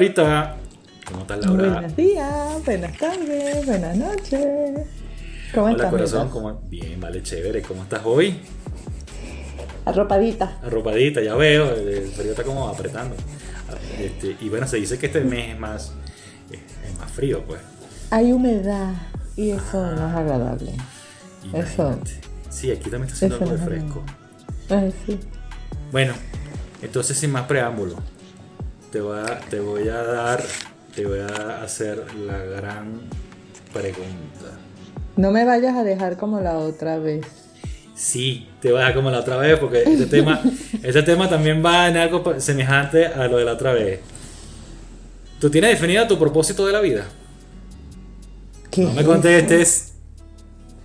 Laurita. ¿Cómo estás, Laura? Buenos días, buenas tardes, buenas noches. ¿Cómo Hola, estás? corazón. ¿cómo... Bien, vale, chévere. ¿Cómo estás hoy? Arropadita. Arropadita, ya veo. El frío está como apretando. Este, y bueno, se dice que este mes es más, es- es más frío, pues. Hay humedad y eso no es agradable. Eso. Sí, aquí también está haciendo algo de fresco. Sí. Bueno, entonces sin más preámbulo, te voy a, te voy a dar, te voy a hacer la gran pregunta. No me vayas a dejar como la otra vez. Sí, te voy a dejar como la otra vez porque este tema, este tema también va en algo semejante a lo de la otra vez. ¿Tú tienes definido tu propósito de la vida? ¿Qué No me es contestes.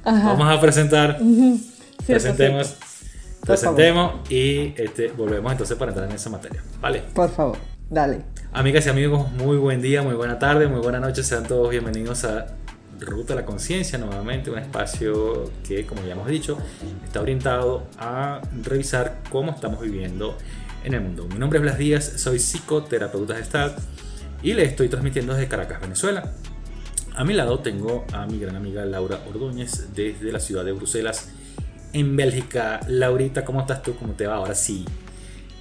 Ajá. Vamos a presentar. Presentemos. Presentemos y este, volvemos entonces para entrar en esa materia. Vale. Por favor, dale. Amigas y amigos, muy buen día, muy buena tarde, muy buena noche. Sean todos bienvenidos a Ruta a la Conciencia, nuevamente un espacio que, como ya hemos dicho, está orientado a revisar cómo estamos viviendo en el mundo. Mi nombre es Blas Díaz, soy psicoterapeuta gestal y le estoy transmitiendo desde Caracas, Venezuela. A mi lado tengo a mi gran amiga Laura Ordóñez desde la ciudad de Bruselas, en Bélgica. Laurita, ¿cómo estás tú? ¿Cómo te va? Ahora sí,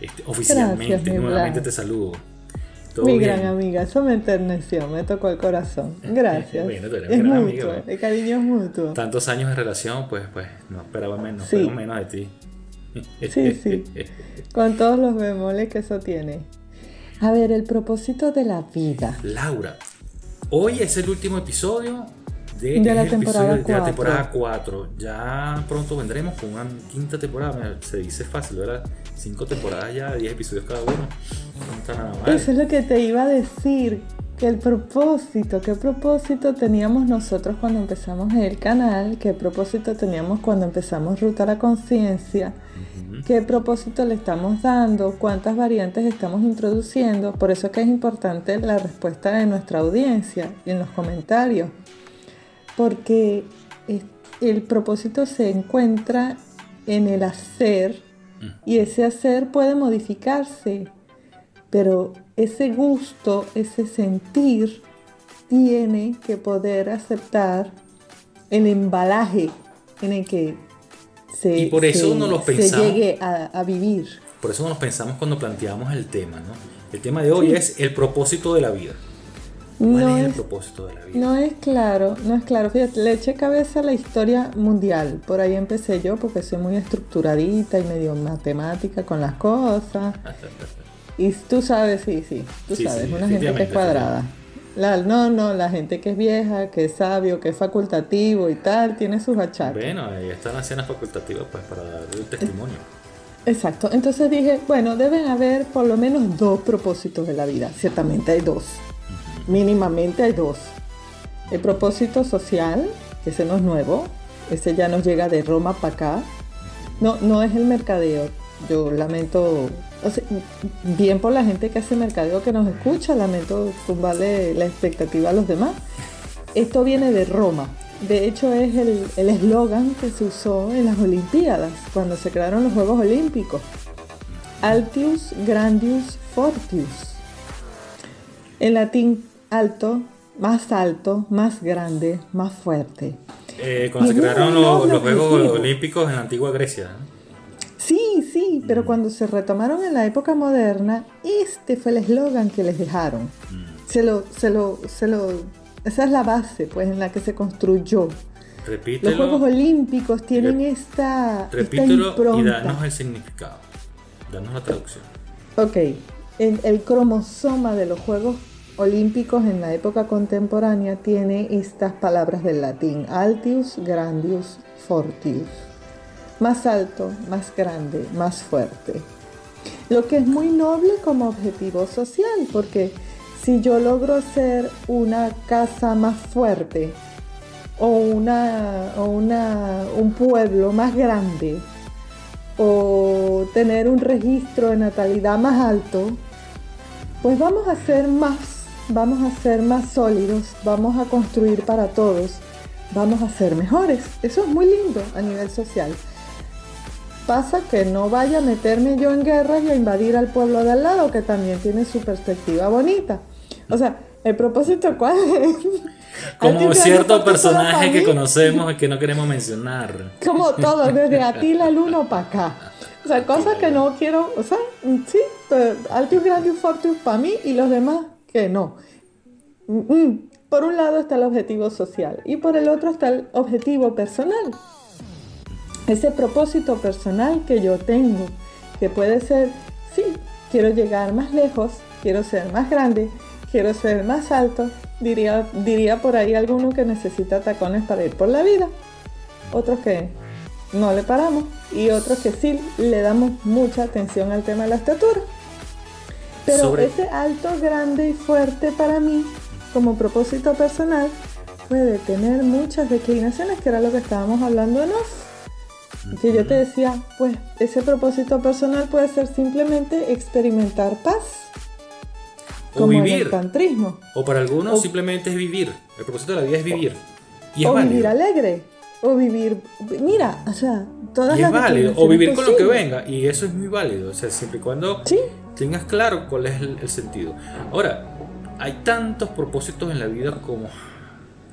este, oficialmente, mi nuevamente te saludo. ¿Todo Mi bien? gran amiga, eso me enterneció, me tocó el corazón. Gracias. Bueno, tú eres es gran mutuo, amiga, el cariño es mutuo. Tantos años de relación, pues, pues no esperaba menos, Sí. esperaba menos de ti. Sí, sí. Con todos los bemoles que eso tiene. A ver, el propósito de la vida. Laura, hoy es el último episodio de, De la temporada de la temporada 4. Ya pronto vendremos con una quinta temporada. Se dice fácil, ¿verdad? Cinco temporadas ya, 10 episodios cada uno. No está nada mal. Eso es lo que te iba a decir. Que el propósito, qué propósito teníamos nosotros cuando empezamos el canal, qué propósito teníamos cuando empezamos Ruta a la Conciencia, qué propósito le estamos dando, cuántas variantes estamos introduciendo. Por eso es que es importante la respuesta de nuestra audiencia y en los comentarios. Porque el propósito se encuentra en el hacer y ese hacer puede modificarse, pero ese gusto, ese sentir, tiene que poder aceptar el embalaje en el que se, Y por eso se- no lo se pensamos. llegue a, a vivir. Por eso nos pensamos cuando planteamos el tema, ¿no? El tema de hoy Sí. es el propósito de la vida. ¿Cuál No es el es, propósito de la vida? no es claro, no es claro. Fíjate, le eché cabeza a la historia mundial. Por ahí empecé yo porque soy muy estructuradita y medio matemática con las cosas. Y tú sabes, sí, sí, tú Sí, sabes, sí, una gente que es cuadrada. La, no, no, la gente que es vieja, que es sabio, que es facultativo y tal, tiene sus achaques. Bueno, ahí están las cenas facultativas pues para dar el testimonio. Exacto, entonces dije, bueno, deben haber por lo menos dos propósitos de la vida. Ciertamente hay dos, mínimamente hay dos. El propósito social, que ese no es nuevo, ese ya nos llega de Roma para acá. No, no es el mercadeo. Yo lamento, bien por la gente que hace mercadeo que nos escucha, lamento tumbarle la expectativa a los demás. Esto viene de Roma. De hecho, es el el eslogan que se usó en las Olimpiadas, cuando se crearon los Juegos Olímpicos. Altius Grandius Fortius. En latín, alto, más alto, más grande, más fuerte. Eh, cuando Y se crearon los, los Juegos. Olímpicos en la antigua Grecia. Sí, sí, pero cuando se retomaron en la época moderna, este fue el eslogan que les dejaron. Se lo, se lo, se lo, esa es la base, pues, en la que se construyó. Repítelo, Los Juegos Olímpicos tienen esta, esta repítelo y impronta. danos el significado. Danos la traducción. Ok, el, el cromosoma de los Juegos Olímpicos en la época contemporánea tiene estas palabras del latín: Altius, Grandius, Fortius. Más alto, más grande, más fuerte. Lo que es muy noble como objetivo social, porque si yo logro hacer una casa más fuerte o, una, o una, un pueblo más grande, o tener un registro de natalidad más alto, pues vamos a ser más, vamos a ser más sólidos, vamos a construir para todos, vamos a ser mejores. Eso es muy lindo a nivel social. Pasa que no vaya a meterme yo en guerras y a invadir al pueblo de al lado, que también tiene su perspectiva bonita. O sea, el propósito cuál es. Como cierto personaje que conocemos y que no queremos mencionar. Como todo, desde Atila Luno para acá. O sea, cosas que no quiero, o sea, sí, Altius Grandius Fortius para mí y los demás que no. Mm, mm. Por un lado está el objetivo social y por el otro está el objetivo personal. Ese propósito personal que yo tengo, que puede ser, sí, quiero llegar más lejos, quiero ser más grande, quiero ser más alto, diría, diría por ahí alguno que necesita tacones para ir por la vida, otros que no le paramos y otros que sí le damos mucha atención al tema de la estatura. Pero ese alto, grande y fuerte para mí, como propósito personal, puede tener muchas declinaciones, que era lo que estábamos hablando en off. Que yo te decía, pues ese propósito personal puede ser simplemente experimentar paz o vivir. O para algunos simplemente es vivir. El propósito de la vida es vivir. Y o vivir alegre. O vivir. Mira, o sea, todas y es válido. O vivir con lo que venga. Y eso es muy válido. O sea, siempre y cuando tengas claro cuál es el, sentido. Ahora, hay tantos propósitos en la vida como,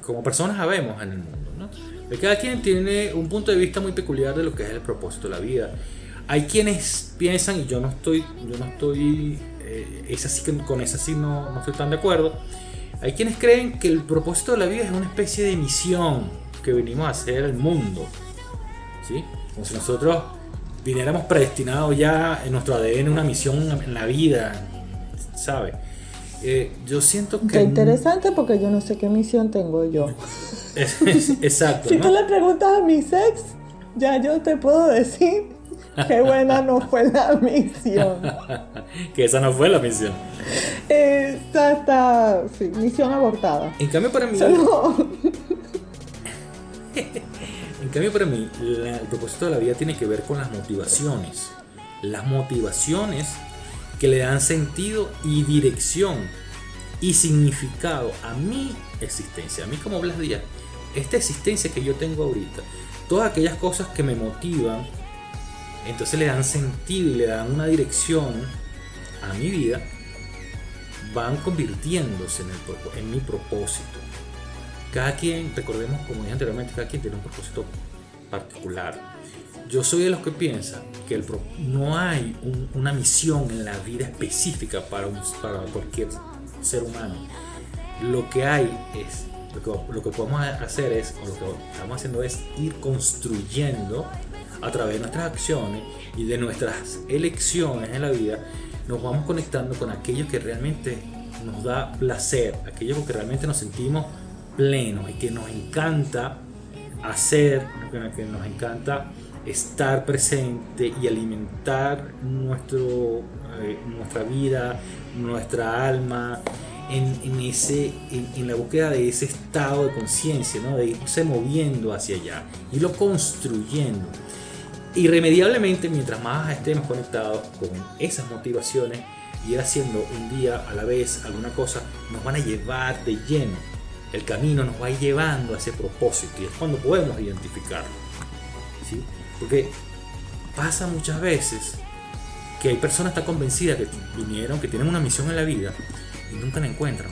como personas sabemos en el mundo. ¿no? Cada quien tiene un punto de vista muy peculiar de lo que es el propósito de la vida. Hay quienes piensan, y yo no estoy, yo no estoy eh, es así con esa sí no, no estoy tan de acuerdo. Hay quienes creen que el propósito de la vida es una especie de misión que venimos a hacer al mundo. ¿sí? Si nosotros viniéramos predestinados ya en nuestro ADN una misión en la vida, ¿sabe? Eh, yo siento que... Qué interesante porque yo no sé qué misión tengo yo. exacto. si tú le preguntas a mi sex, ya yo te puedo decir Qué buena no fue la misión. que esa no fue la misión. Esta está, sí, misión abortada. En cambio para mí... en cambio para mí, el propósito de la vida tiene que ver con las motivaciones. Las motivaciones que le dan sentido y dirección y significado a mi existencia, a mí como Blas Díaz, esta existencia que yo tengo ahorita, todas aquellas cosas que me motivan, entonces le dan sentido y le dan una dirección a mi vida, van convirtiéndose en, el, en mi propósito. Cada quien, recordemos como dije anteriormente, cada quien tiene un propósito particular. Yo soy de los que piensan que no hay una misión en la vida específica para, para cualquier ser humano. Lo que hay es, lo que, lo que podemos hacer es, lo que estamos haciendo es ir construyendo a través de nuestras acciones y de nuestras elecciones en la vida, nos vamos conectando con aquello que realmente nos da placer, aquello que realmente nos sentimos plenos y que nos encanta hacer, que nos encanta estar presente y alimentar nuestro, eh, nuestra vida, nuestra alma, en, ese, en, la búsqueda de ese estado de conciencia, ¿no? de irse moviendo hacia allá, y lo construyendo irremediablemente, mientras más estemos conectados con esas motivaciones y haciendo un día a la vez alguna cosa, nos van a llevar de lleno. El camino nos va llevando a ese propósito y es cuando podemos identificarlo. ¿sí? Porque pasa muchas veces que hay personas tan convencidas que vinieron, que tienen una misión en la vida y nunca la encuentran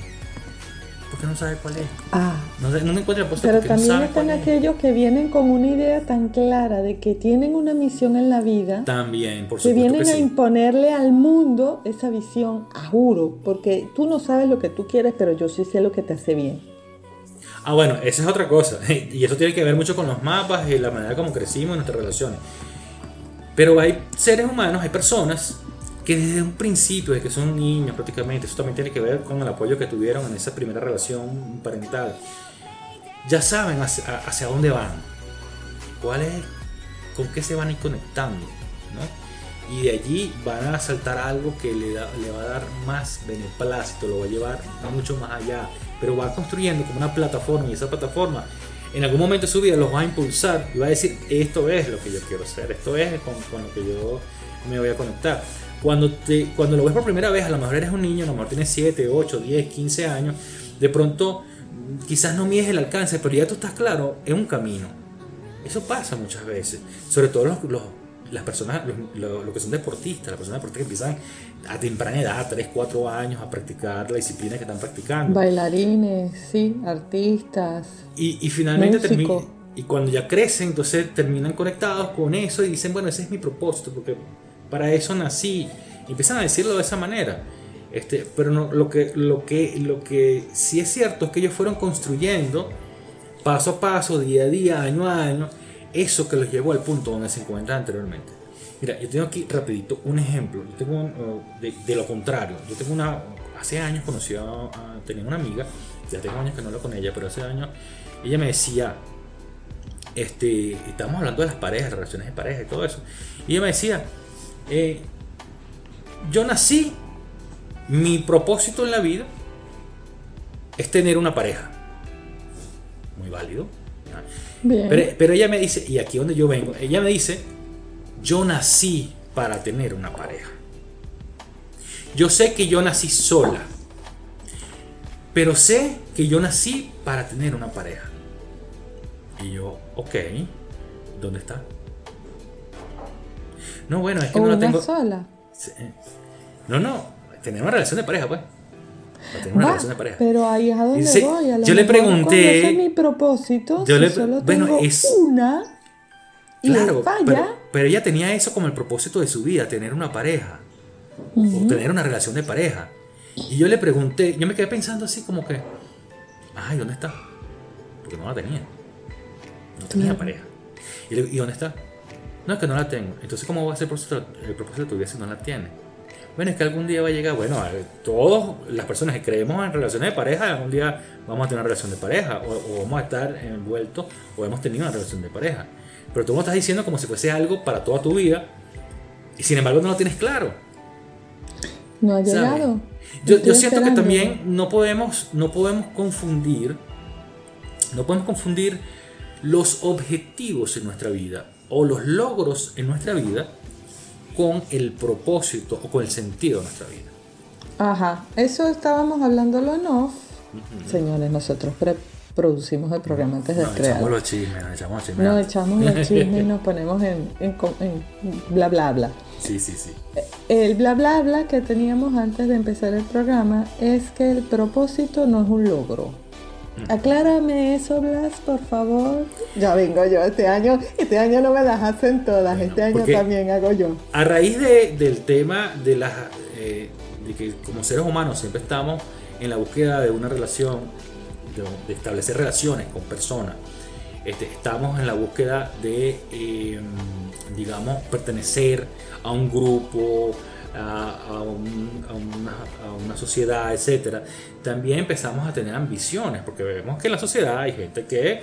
porque no sabe cuál es. Ah. No, no me encuentra Pero también están aquellos que vienen con una idea tan clara de que tienen una misión en la vida. También, por supuesto. Que vienen a imponerle al mundo esa visión, a juro, porque tú no sabes lo que tú quieres, pero yo sí sé lo que te hace bien. Ah, bueno, esa es otra cosa. Y eso tiene que ver mucho con los mapas y la manera como crecimos en nuestras relaciones. Pero hay seres humanos, hay personas que desde un principio, desde que son niños prácticamente, eso también tiene que ver con el apoyo que tuvieron en esa primera relación parental, ya saben hacia, dónde van, cuál es, con qué se van a ir conectando, ¿no? Y de allí van a saltar algo que le, da, le va a dar más beneplácito, lo va a llevar mucho más allá, pero va construyendo como una plataforma y esa plataforma en algún momento de su vida los va a impulsar y va a decir, esto es lo que yo quiero hacer, esto es con, con lo que yo me voy a conectar. Cuando, te, cuando lo ves por primera vez, a lo mejor eres un niño, a lo mejor tienes 7, 8, 10, 15 años, de pronto quizás no mides el alcance, pero ya tú estás claro, es un camino. Eso pasa muchas veces, sobre todo los, las personas, lo, que son deportistas, las personas deportistas que empiezan a temprana edad, 3, 4 años, a practicar la disciplina que están practicando. Bailarines, sí, artistas. Y, y finalmente y cuando ya crecen, entonces terminan conectados con eso y dicen, bueno, ese es mi propósito, porque para eso nací. Y empiezan a decirlo de esa manera. Este, pero no, lo, que, lo, que, lo que sí es cierto es que ellos fueron construyendo paso a paso, día a día, año a año, eso que los llevó al punto donde se encuentran anteriormente. Mira, yo tengo aquí rapidito un ejemplo. Yo tengo uh, de, lo contrario. Yo tengo una, hace años conocí a, tenía una amiga, ya tengo años que no hablo con ella, pero hace años ella me decía, este, estamos hablando de las parejas, relaciones de pareja y todo eso. Y ella me decía, eh, yo nací, mi propósito en la vida es tener una pareja. Muy válido. Pero, ella me dice, y aquí donde yo vengo, ella me dice, yo nací para tener una pareja. Yo sé que yo nací sola, pero sé que yo nací para tener una pareja. Y yo, ok, ¿dónde está? No, bueno, es que no la tengo. sola? No, no, tener una relación de pareja, pues. Tener una relación de pareja. Pero ahí es a donde voy. yo le pregunté. es mi propósito. Yo le, solo bueno, tengo es, una. Y claro, falla. Pero, ella tenía eso como el propósito de su vida, tener una pareja. O tener una relación de pareja. Y yo le pregunté, yo me quedé pensando así como que, ay, ¿dónde está? Porque no la tenía. No tenía pareja. ¿Y, ¿Y dónde está? No, es que no la tengo. Entonces, ¿cómo va a ser el propósito de tu vida si no la tienes? Bueno, es que algún día va a llegar, bueno, todas las personas que creemos en relaciones de pareja, algún día vamos a tener una relación de pareja, o, vamos a estar envueltos, o hemos tenido una relación de pareja. Pero tú me estás diciendo como si fuese algo para toda tu vida, y sin embargo no lo tienes claro. No ha llegado. Yo, yo siento que también no podemos, no podemos confundir, no podemos confundir los objetivos en nuestra vida o los logros en nuestra vida con el propósito o con el sentido de nuestra vida. Ajá, eso estábamos hablando en off. Señores, nosotros producimos el programa antes de no, crear. Echamos los chismes, nos echamos los chismes. Nos echamos los chismes y nos ponemos en, en, bla bla bla. Sí, sí, sí. El bla bla bla que teníamos antes de empezar el programa es que el propósito no es un logro Aclárame eso, Blas, por favor. Ya vengo yo este año. Este año no me las hacen todas. este año también hago yo. A raíz de, del tema de, las, eh, de que como seres humanos siempre estamos en la búsqueda de una relación, de, establecer relaciones con personas. Este, estamos en la búsqueda de, em, digamos, pertenecer a un grupo, a, una, sociedad, etcétera, también empezamos a tener ambiciones, porque vemos que en la sociedad hay gente que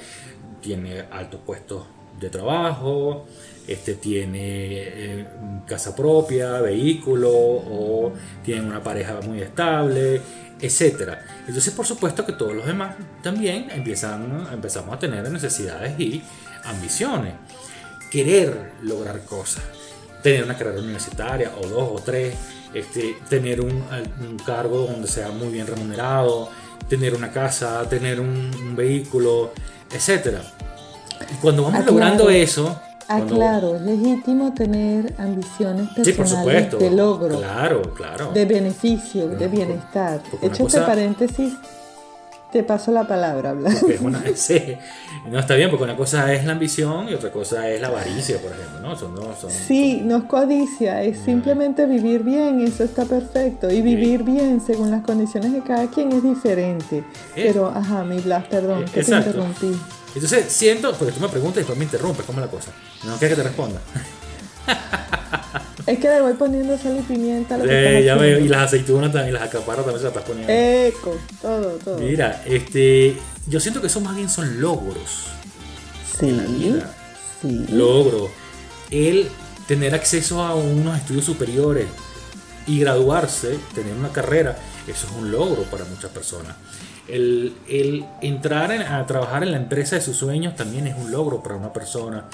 tiene altos puestos de trabajo, este, tiene eh, casa propia, vehículo, o tiene una pareja muy estable, etcétera. Entonces, por supuesto que todos los demás también empiezan, empezamos a tener necesidades y ambiciones, querer lograr cosas tener una carrera universitaria o dos o tres, este, tener un, cargo donde sea muy bien remunerado, tener una casa, tener un, vehículo, etc. Y cuando vamos logrando eso... Ah, claro, es legítimo tener ambiciones personales de logro, claro, claro. de beneficio, de bienestar. Hecho este paréntesis, te paso la palabra, hablar. No está bien, porque una cosa es la ambición y otra cosa es la avaricia, por ejemplo. ¿no? Son, son, sí, no es codicia, es simplemente vivir bien, eso está perfecto. Y vivir bien según las condiciones de cada quien es diferente. Pero, ajá, mi Blas, perdón, que te interrumpí. Entonces, siento, porque tú me preguntas y después me interrumpes, ¿cómo es la cosa? No quiero que te responda. Es que le voy poniendo sal y pimienta. Lo que ya veo, y las aceitunas también, y las acaparras también se las estás poniendo. Eco, todo, todo. Mira, este, yo siento que eso más bien son logros. Sí, sí. Logros. El tener acceso a unos estudios superiores y graduarse, tener una carrera, eso es un logro para muchas personas. El, entrar a trabajar en la empresa de sus sueños también es un logro para una persona.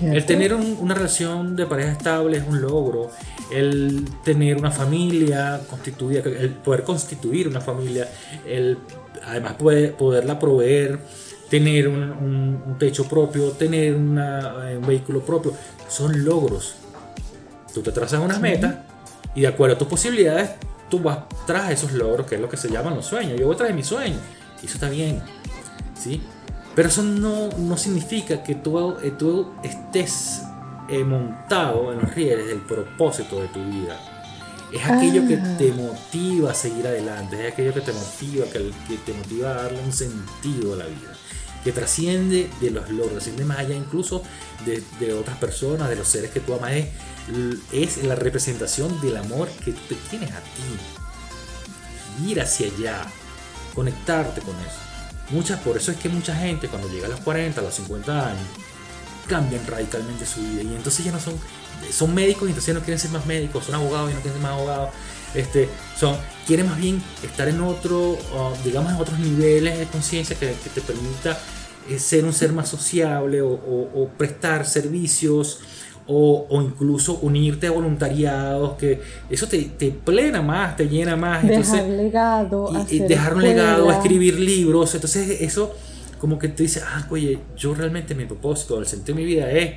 El tener una relación de pareja estable es un logro. El tener una familia constituida, el poder constituir una familia, el además poder, poderla proveer, tener un, techo propio, tener un vehículo propio, son logros Tú te trazas unas metas y de acuerdo a tus posibilidades, tú vas tras esos logros, que es lo que se llaman los sueños. Yo voy tras de mis sueños. Y eso está bien. ¿sí? Pero eso no, no significa que tú, eh, tú estés eh, montado en los rieles del propósito de tu vida. Es aquello que Ah. te motiva a seguir adelante, es aquello que te motiva, que, que te motiva a darle un sentido a la vida, que trasciende de los logros, trasciende más allá incluso de, otras personas, de los seres que tú amas, es, es la representación del amor que tú te tienes a ti. Ir hacia allá, conectarte con eso. Muchas, por eso es que mucha gente cuando llega a los 40, a los 50 años, cambian radicalmente su vida y entonces ya no son son médicos y entonces ya no quieren ser más médicos son abogados y no quieren ser más abogados este son quieren más bien estar en otro uh, digamos en otros niveles de conciencia que, que, te permita eh, ser un ser más sociable o, o, o prestar servicios o, o, incluso unirte a voluntariados que eso te, te plena más te llena más. Dejar entonces, legado y, y dejar un legado escribir libros. Entonces eso como que te dice, ah, oye, yo realmente mi propósito, el sentido de mi vida es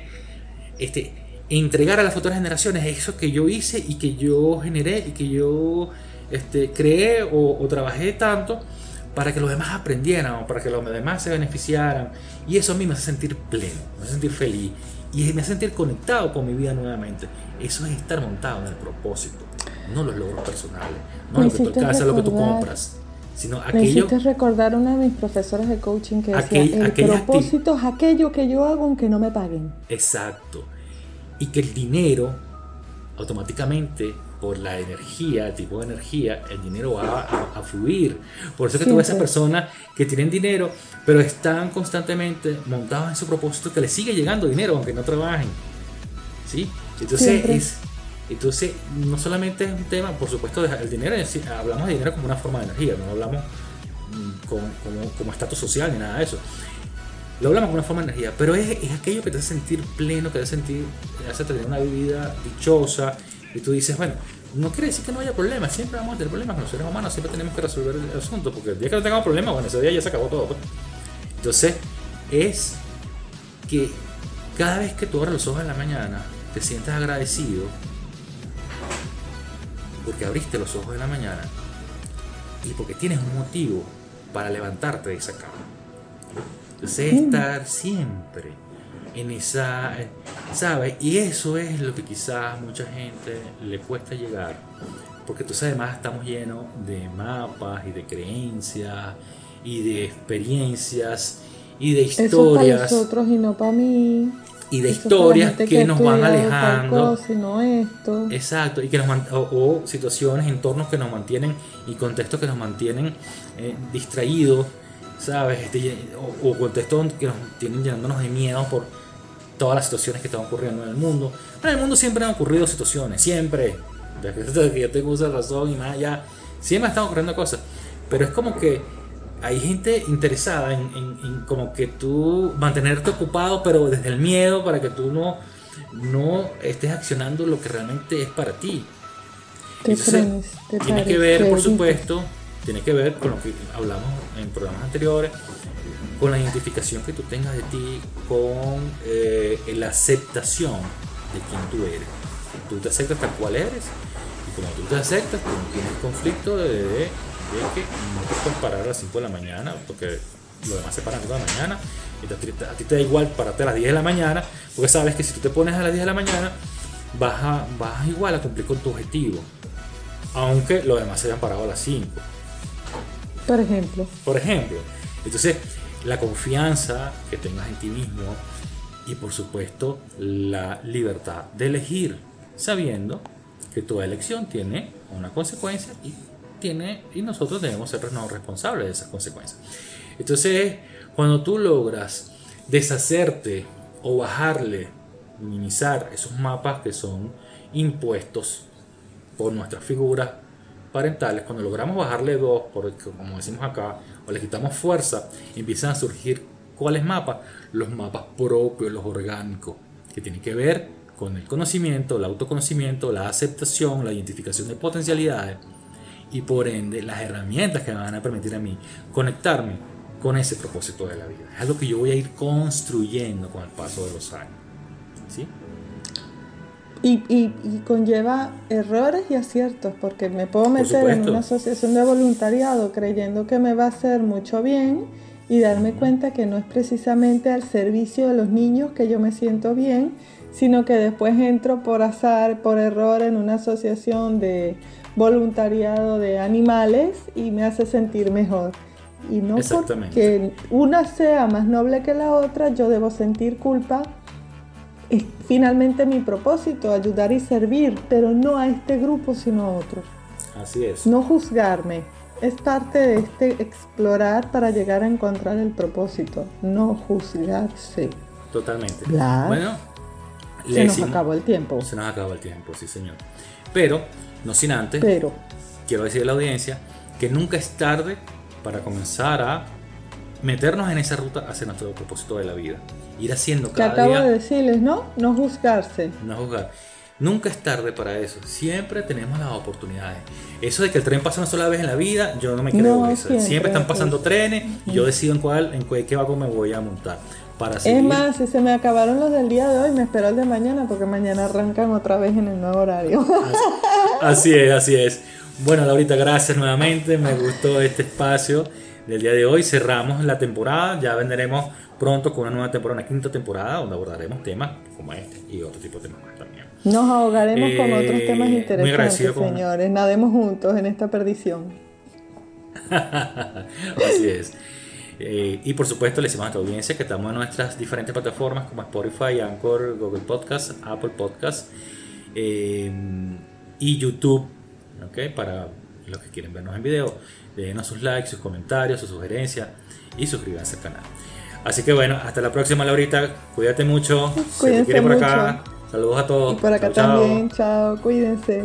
este, entregar a las futuras generaciones eso que yo hice y que yo generé y que yo este, creé o, o trabajé tanto para que los demás aprendieran o para que los demás se beneficiaran. Y eso a mí me hace sentir pleno, me hace sentir feliz y me hace sentir conectado con mi vida nuevamente. Eso es estar montado en el propósito, no los logros personales, no Me lo que tú alcanzas, lo que tú compras. Sino Me aquello, hiciste recordar una de mis profesoras de coaching que decía, Aquel- el propósito es aquello que yo hago aunque no me paguen. Exacto. Y que el dinero, automáticamente, por la energía, el tipo de energía, el dinero va a, a fluir. Por eso que tú ves a personas que tienen dinero, pero están constantemente montados en su propósito que les sigue llegando dinero aunque no trabajen. ¿Sí? Entonces es... Entonces, no solamente es un tema, por supuesto, el dinero, sí, hablamos de dinero como una forma de energía, no hablamos mm, como, como, como estatus social ni nada de eso. Lo hablamos como una forma de energía, pero es, es aquello que te hace sentir pleno, que te hace sentir, te hace tener una vida dichosa. Y tú dices, bueno, no quiere decir que no haya problemas, siempre vamos a tener problemas con los seres humanos, siempre tenemos que resolver el asunto, porque el día que no tengamos problemas, bueno, ese día ya se acabó todo. pues. Entonces, es que cada vez que tú abres los ojos en la mañana, te sientas agradecido porque abriste los ojos en la mañana y porque tienes un motivo para levantarte de esa cama. Entonces, estar siempre en esa, ¿sabes? Y eso es lo que quizás mucha gente le cuesta llegar, porque tú sabes, además estamos llenos de mapas y de creencias y de experiencias y de Eso historias para nosotros y no para mí. y de Eso historias que nos van alejando. cosa no esto. Exacto, y que nos o, o situaciones, entornos que nos mantienen y contextos que nos mantienen eh, distraídos, ¿sabes? Este, o, o contextos que nos tienen llenándonos de miedo por todas las situaciones que están ocurriendo en el mundo. En el mundo siempre han ocurrido situaciones, siempre. Desde que yo tengo uso razón y más allá, siempre están ocurriendo cosas. Pero es como que hay gente interesada en, en- en como que tú mantenerte ocupado, pero desde el miedo para que tú no, no estés accionando lo que realmente es para ti. Entonces, frenes, te tiene pares, que ver, por supuesto, tiene que ver con lo que hablamos en programas anteriores, con la identificación que tú tengas de ti, con eh, la aceptación de quién tú eres. Tú te aceptas tal cual eres y como tú te aceptas, tú no tienes conflicto de, de- de que no te puedes parar a las 5 de la mañana, porque los demás se paran a las 5 de la mañana, y te- a ti, a ti te da igual pararte a las 10 de la mañana, porque sabes que si tú te pones a las 10 de la mañana, vas, a, vas igual a cumplir con tu objetivo aunque los demás se hayan parado a las 5. Por ejemplo, Por ejemplo, entonces la confianza que tengas en ti mismo y por supuesto la libertad de elegir, sabiendo que toda elección tiene una consecuencia y tiene y nosotros debemos ser responsables de esas consecuencias. Entonces, cuando tú logras deshacerte o bajarle, minimizar esos mapas que son impuestos por nuestras figuras parentales, cuando logramos bajarle dos, porque como decimos acá, o le quitamos fuerza, empiezan a surgir cuáles mapas, los mapas propios, los orgánicos, que tienen que ver con el conocimiento, el autoconocimiento, la aceptación, la identificación de potencialidades y por ende las herramientas que me van a permitir a mí conectarme con ese propósito de la vida. Es algo que yo voy a ir construyendo con el paso de los años. ¿sí? Y, y, y, conlleva errores y aciertos, porque me puedo meter en una asociación de voluntariado creyendo que me va a hacer mucho bien y darme cuenta que no es precisamente al servicio de los niños que yo me siento bien, sino que después entro por azar, por error en una asociación de voluntariado de animales y me hace sentir mejor. Y no porque una sea más noble que la otra, yo debo sentir culpa. Es finalmente mi propósito, ayudar y servir, pero no a este grupo, sino a otro. Así es. No juzgarme. Es parte de este explorar para llegar a encontrar el propósito, no juzgarse. Totalmente. Bueno, se nos acabó el tiempo. Se nos acabó el tiempo, sí, señor. Pero, no sin antes, Pero. quiero decirle a la audiencia que nunca es tarde para comenzar a meternos en esa ruta hacia nuestro propósito de la vida. Ir haciendo cada que acabo de decirles, ¿no? No juzgarse. No juzgar. Nunca es tarde para eso. Siempre tenemos las oportunidades. Eso de que el tren pasa una sola vez en la vida, yo no me creo eso. Siempre, están pasando trenes y yo decido en cuál, en qué vagón me voy a montar. Para Es más, si se me acabaron los del día de hoy, me espero el de mañana porque mañana arrancan otra vez en el nuevo horario. así es, así es. Bueno, Laurita, gracias nuevamente. Me gustó este espacio del día de hoy. Cerramos la temporada. Ya vendremos pronto con una nueva temporada, una quinta temporada, donde abordaremos temas como este y otro tipo de temas más también. Nos ahogaremos con otros eh, temas interesantes, señores. Nademos juntos en esta perdición. Así es. Eh, y por supuesto, le decimos a tu audiencia que estamos en nuestras diferentes plataformas como Spotify, Anchor, Google Podcast, Apple Podcast eh, y YouTube para los que quieren vernos en video, denos sus likes, sus comentarios, sus sugerencias y suscríbanse al canal. Así que bueno, hasta la próxima, Laurita. Cuídate mucho. Cuídense por acá. Saludos a todos. Y por acá también. chao. Cuídense.